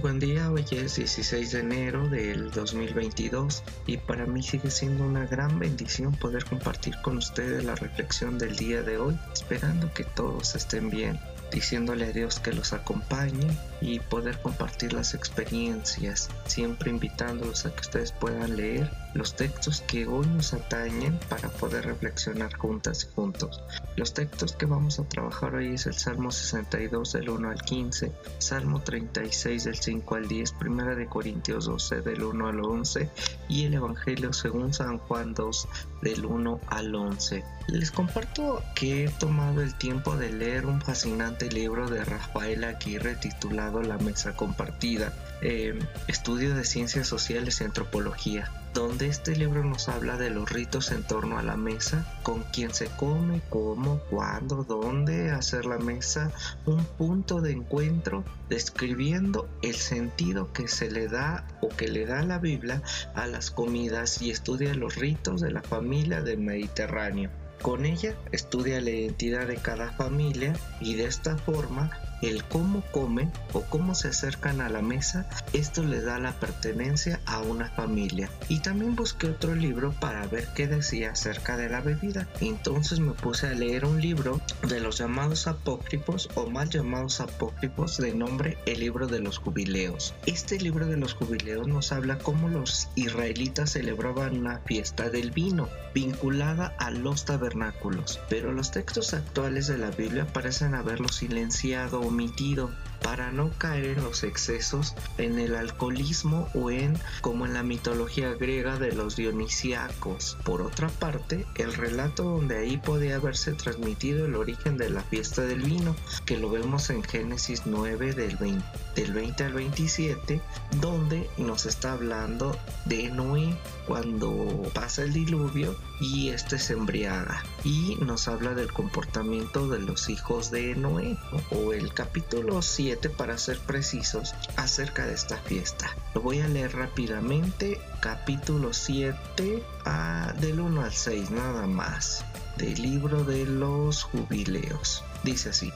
buen día, hoy es 16 de enero del 2022 y para mí sigue siendo una gran bendición poder compartir con ustedes la reflexión del día de hoy, esperando que todos estén bien diciéndole a Dios que los acompañe y poder compartir las experiencias, siempre invitándolos a que ustedes puedan leer los textos que hoy nos atañen para poder reflexionar juntas y juntos. Los textos que vamos a trabajar hoy es el Salmo 62 del 1 al 15, Salmo 36 del 5 al 10, Primera de Corintios 12 del 1 al 11 y el Evangelio según San Juan 2 del 1 al 11. Les comparto que he tomado el tiempo de leer un fascinante libro de Rafael Aguirre titulado La Mesa Compartida, eh, Estudio de Ciencias Sociales y Antropología donde este libro nos habla de los ritos en torno a la mesa, con quién se come, cómo, cuándo, dónde hacer la mesa, un punto de encuentro, describiendo el sentido que se le da o que le da la Biblia a las comidas y estudia los ritos de la familia del Mediterráneo. Con ella estudia la identidad de cada familia y de esta forma el cómo comen o cómo se acercan a la mesa, esto le da la pertenencia a una familia. Y también busqué otro libro para ver qué decía acerca de la bebida. Entonces me puse a leer un libro de los llamados apócrifos o mal llamados apócrifos de nombre El libro de los jubileos. Este libro de los jubileos nos habla cómo los israelitas celebraban una fiesta del vino vinculada a los tabernáculos, pero los textos actuales de la Biblia parecen haberlo silenciado omitido para no caer en los excesos, en el alcoholismo o en, como en la mitología griega de los dionisíacos. Por otra parte, el relato donde ahí podía haberse transmitido el origen de la fiesta del vino, que lo vemos en Génesis 9 del 20, del 20 al 27, donde nos está hablando de Noé cuando pasa el diluvio y este se embriaga y nos habla del comportamiento de los hijos de Noé o el capítulo 7 para ser precisos acerca de esta fiesta. Lo voy a leer rápidamente, capítulo 7 a, del 1 al 6 nada más del libro de los jubileos. Dice así,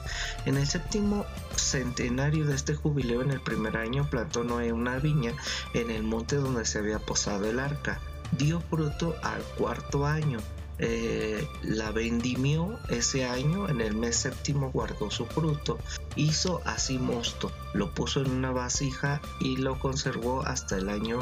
en el séptimo centenario de este jubileo, en el primer año, plantó Noé una viña en el monte donde se había posado el arca. Dio fruto al cuarto año. Eh, la vendimió ese año, en el mes séptimo guardó su fruto, hizo así mosto, lo puso en una vasija y lo conservó hasta el año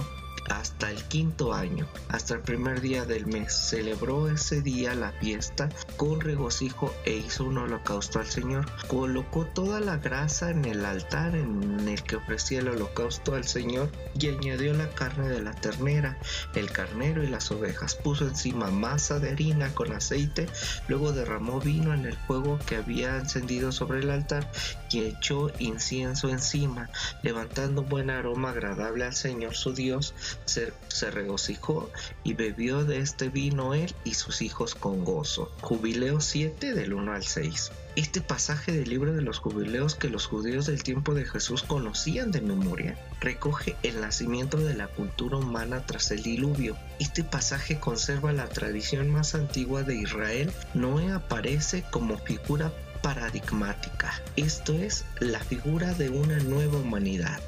hasta el quinto año, hasta el primer día del mes. Celebró ese día la fiesta con regocijo e hizo un holocausto al Señor. Colocó toda la grasa en el altar en el que ofrecía el holocausto al Señor y añadió la carne de la ternera, el carnero y las ovejas. Puso encima masa de harina con aceite, luego derramó vino en el fuego que había encendido sobre el altar y echó incienso encima, levantando buen aroma agradable al Señor su Dios se, regocijó y bebió de este vino él y sus hijos con gozo. Jubileo 7 del 1 al 6. Este pasaje del libro de los jubileos que los judíos del tiempo de Jesús conocían de memoria recoge el nacimiento de la cultura humana tras el diluvio. Este pasaje conserva la tradición más antigua de Israel. Noé aparece como figura paradigmática, esto es, la figura de una nueva humanidad.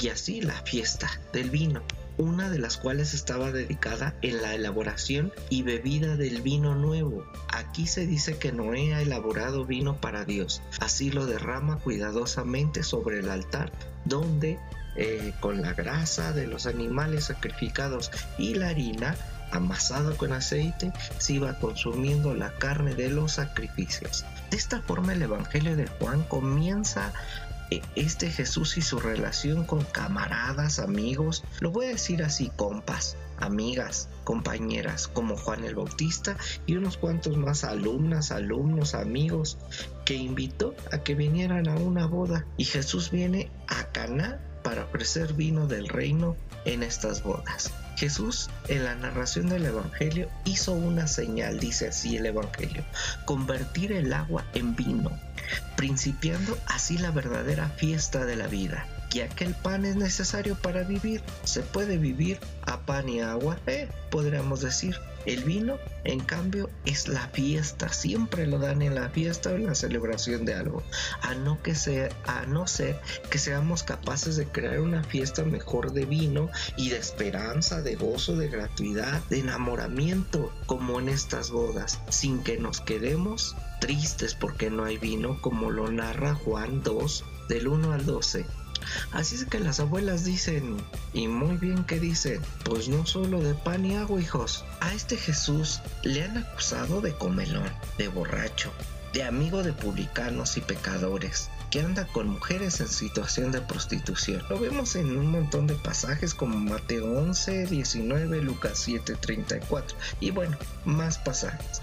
Y así la fiesta del vino una de las cuales estaba dedicada en la elaboración y bebida del vino nuevo. Aquí se dice que Noé ha elaborado vino para Dios, así lo derrama cuidadosamente sobre el altar, donde eh, con la grasa de los animales sacrificados y la harina amasado con aceite, se iba consumiendo la carne de los sacrificios. De esta forma el Evangelio de Juan comienza este Jesús y su relación con camaradas, amigos, lo voy a decir así, compas, amigas, compañeras, como Juan el Bautista y unos cuantos más alumnas, alumnos, amigos, que invitó a que vinieran a una boda. Y Jesús viene a Caná para ofrecer vino del reino en estas bodas. Jesús en la narración del Evangelio hizo una señal, dice así el Evangelio, convertir el agua en vino, principiando así la verdadera fiesta de la vida. Ya que el pan es necesario para vivir. Se puede vivir a pan y agua, eh, podríamos decir. El vino, en cambio, es la fiesta. Siempre lo dan en la fiesta o en la celebración de algo. A no, que sea, a no ser que seamos capaces de crear una fiesta mejor de vino y de esperanza, de gozo, de gratuidad, de enamoramiento, como en estas bodas, sin que nos quedemos tristes porque no hay vino, como lo narra Juan 2, del 1 al 12. Así es que las abuelas dicen, y muy bien que dicen, pues no solo de pan y agua, hijos. A este Jesús le han acusado de comelón, de borracho, de amigo de publicanos y pecadores, que anda con mujeres en situación de prostitución. Lo vemos en un montón de pasajes como Mateo 11, 19, Lucas 7, 34 y bueno, más pasajes.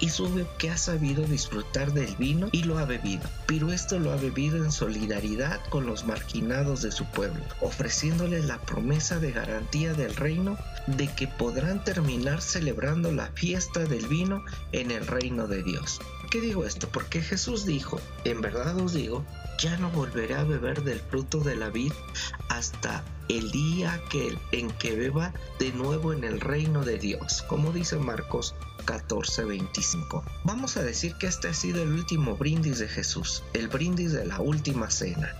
Y sube que ha sabido disfrutar del vino y lo ha bebido, pero esto lo ha bebido en solidaridad con los marginados de su pueblo, ofreciéndoles la promesa de garantía del reino de que podrán terminar celebrando la fiesta del vino en el reino de Dios qué digo esto? Porque Jesús dijo, en verdad os digo, ya no volveré a beber del fruto de la vid hasta el día que, en que beba de nuevo en el reino de Dios, como dice Marcos 14:25. Vamos a decir que este ha sido el último brindis de Jesús, el brindis de la última cena,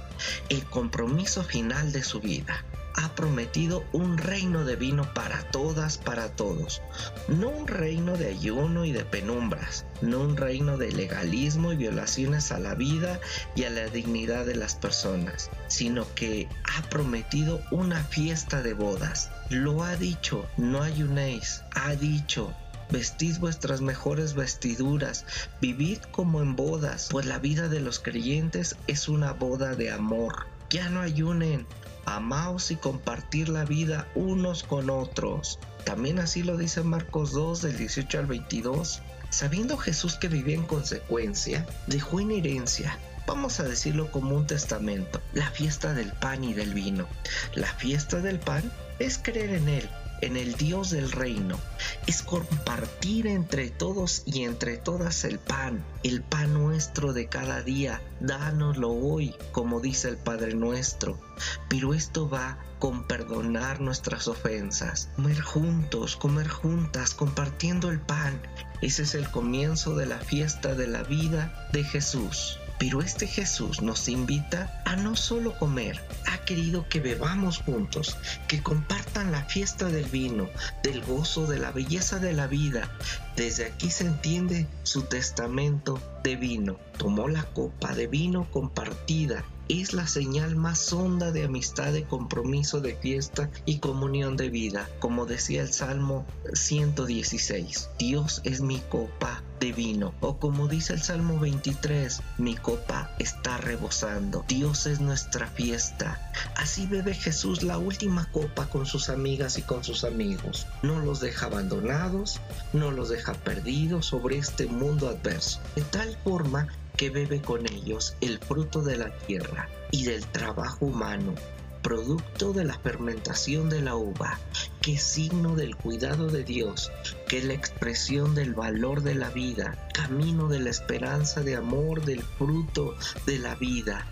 el compromiso final de su vida ha prometido un reino de vino para todas, para todos. No un reino de ayuno y de penumbras, no un reino de legalismo y violaciones a la vida y a la dignidad de las personas, sino que ha prometido una fiesta de bodas. Lo ha dicho, no ayunéis, ha dicho, Vestid vuestras mejores vestiduras, vivid como en bodas, pues la vida de los creyentes es una boda de amor. Ya no ayunen, amaos y compartir la vida unos con otros. También así lo dice Marcos 2 del 18 al 22. Sabiendo Jesús que vivía en consecuencia, dejó en herencia vamos a decirlo como un testamento, la fiesta del pan y del vino. La fiesta del pan es creer en Él, en el Dios del reino. Es compartir entre todos y entre todas el pan, el pan nuestro de cada día. Dánoslo hoy, como dice el Padre nuestro. Pero esto va con perdonar nuestras ofensas, comer juntos, comer juntas, compartiendo el pan. Ese es el comienzo de la fiesta de la vida de Jesús. Pero este Jesús nos invita a no solo comer, ha querido que bebamos juntos, que compartan la fiesta del vino, del gozo, de la belleza de la vida. Desde aquí se entiende su testamento de vino. Tomó la copa de vino compartida es la señal más honda de amistad, de compromiso, de fiesta y comunión de vida, como decía el Salmo 116. Dios es mi copa de vino, o como dice el Salmo 23, mi copa está rebosando. Dios es nuestra fiesta. Así bebe Jesús la última copa con sus amigas y con sus amigos. No los deja abandonados, no los deja perdidos sobre este mundo adverso. De tal forma que bebe con ellos el fruto de la tierra y del trabajo humano, producto de la fermentación de la uva, que signo del cuidado de Dios, que es la expresión del valor de la vida, camino de la esperanza de amor, del fruto de la vida.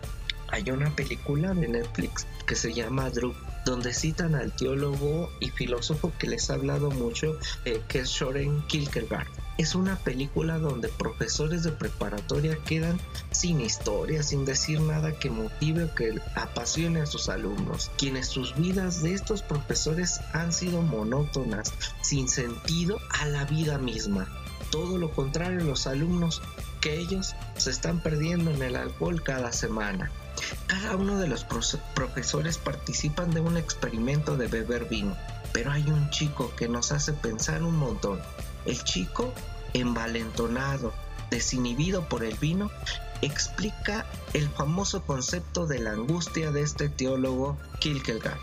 Hay una película de Netflix que se llama Drup, donde citan al teólogo y filósofo que les ha hablado mucho, eh, que es Soren Kierkegaard es una película donde profesores de preparatoria quedan sin historia, sin decir nada que motive o que apasione a sus alumnos, quienes sus vidas de estos profesores han sido monótonas, sin sentido a la vida misma. Todo lo contrario, los alumnos que ellos se están perdiendo en el alcohol cada semana. Cada uno de los profesores participan de un experimento de beber vino, pero hay un chico que nos hace pensar un montón. El chico, envalentonado, desinhibido por el vino, explica el famoso concepto de la angustia de este teólogo Kierkegaard,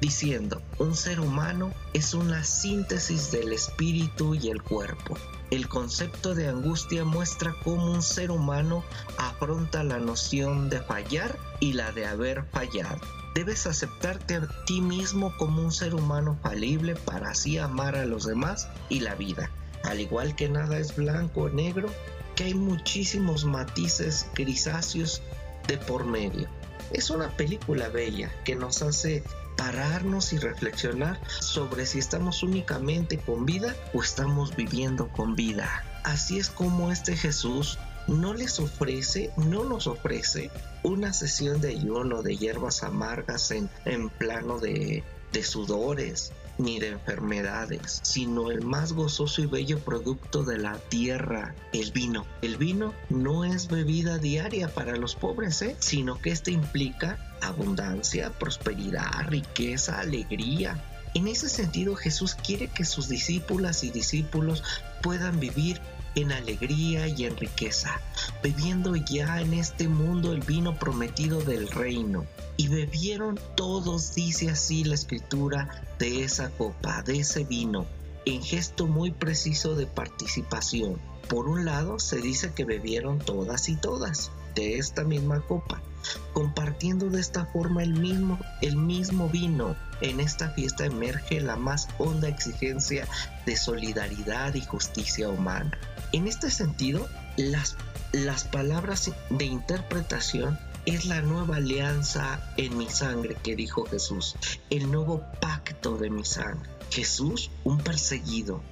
diciendo, un ser humano es una síntesis del espíritu y el cuerpo. El concepto de angustia muestra cómo un ser humano afronta la noción de fallar y la de haber fallado. Debes aceptarte a ti mismo como un ser humano falible para así amar a los demás y la vida. Al igual que nada es blanco o negro, que hay muchísimos matices grisáceos de por medio. Es una película bella que nos hace pararnos y reflexionar sobre si estamos únicamente con vida o estamos viviendo con vida. Así es como este Jesús no les ofrece, no nos ofrece una sesión de ayuno de hierbas amargas en, en plano de, sudores, ni de enfermedades, sino el más gozoso y bello producto de la tierra, el vino. El vino no es bebida diaria para los pobres, ¿eh? sino que este implica abundancia, prosperidad, riqueza, alegría. En ese sentido, Jesús quiere que sus discípulas y discípulos puedan vivir en alegría y en riqueza, bebiendo ya en este mundo el vino prometido del reino. Y bebieron todos, dice así la escritura, de esa copa, de ese vino, en gesto muy preciso de participación. Por un lado, se dice que bebieron todas y todas esta misma copa, compartiendo de esta forma el mismo, el mismo vino. En esta fiesta emerge la más honda exigencia de solidaridad y justicia humana. En este sentido, las, las palabras de interpretación es la nueva alianza en mi sangre que dijo Jesús, el nuevo pacto de mi sangre. Jesús, un perseguido,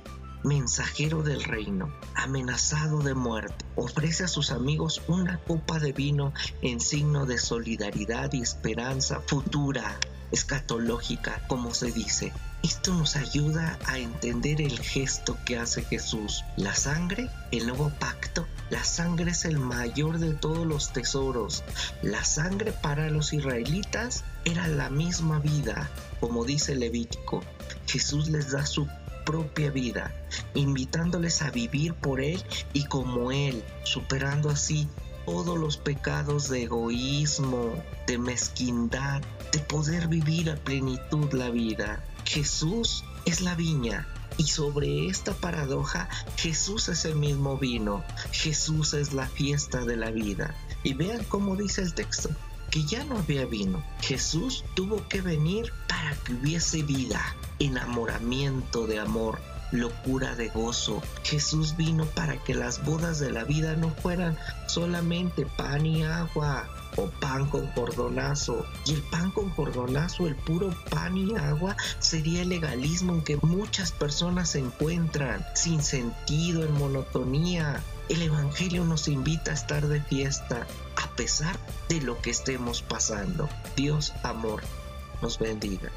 mensajero del reino, amenazado de muerte, ofrece a sus amigos una copa de vino en signo de solidaridad y esperanza futura, escatológica, como se dice. Esto nos ayuda a entender el gesto que hace Jesús. La sangre, el nuevo pacto, la sangre es el mayor de todos los tesoros. La sangre para los israelitas era la misma vida, como dice Levítico. Jesús les da su propia vida, invitándoles a vivir por Él y como Él, superando así todos los pecados de egoísmo, de mezquindad, de poder vivir a plenitud la vida. Jesús es la viña y sobre esta paradoja Jesús es el mismo vino, Jesús es la fiesta de la vida. Y vean cómo dice el texto, que ya no había vino. Jesús tuvo que venir para que hubiese vida, enamoramiento de amor, locura de gozo. Jesús vino para que las bodas de la vida no fueran solamente pan y agua o pan con cordonazo. Y el pan con cordonazo, el puro pan y agua, sería el legalismo en que muchas personas se encuentran, sin sentido, en monotonía. El Evangelio nos invita a estar de fiesta, a pesar de lo que estemos pasando. Dios, amor, nos bendiga.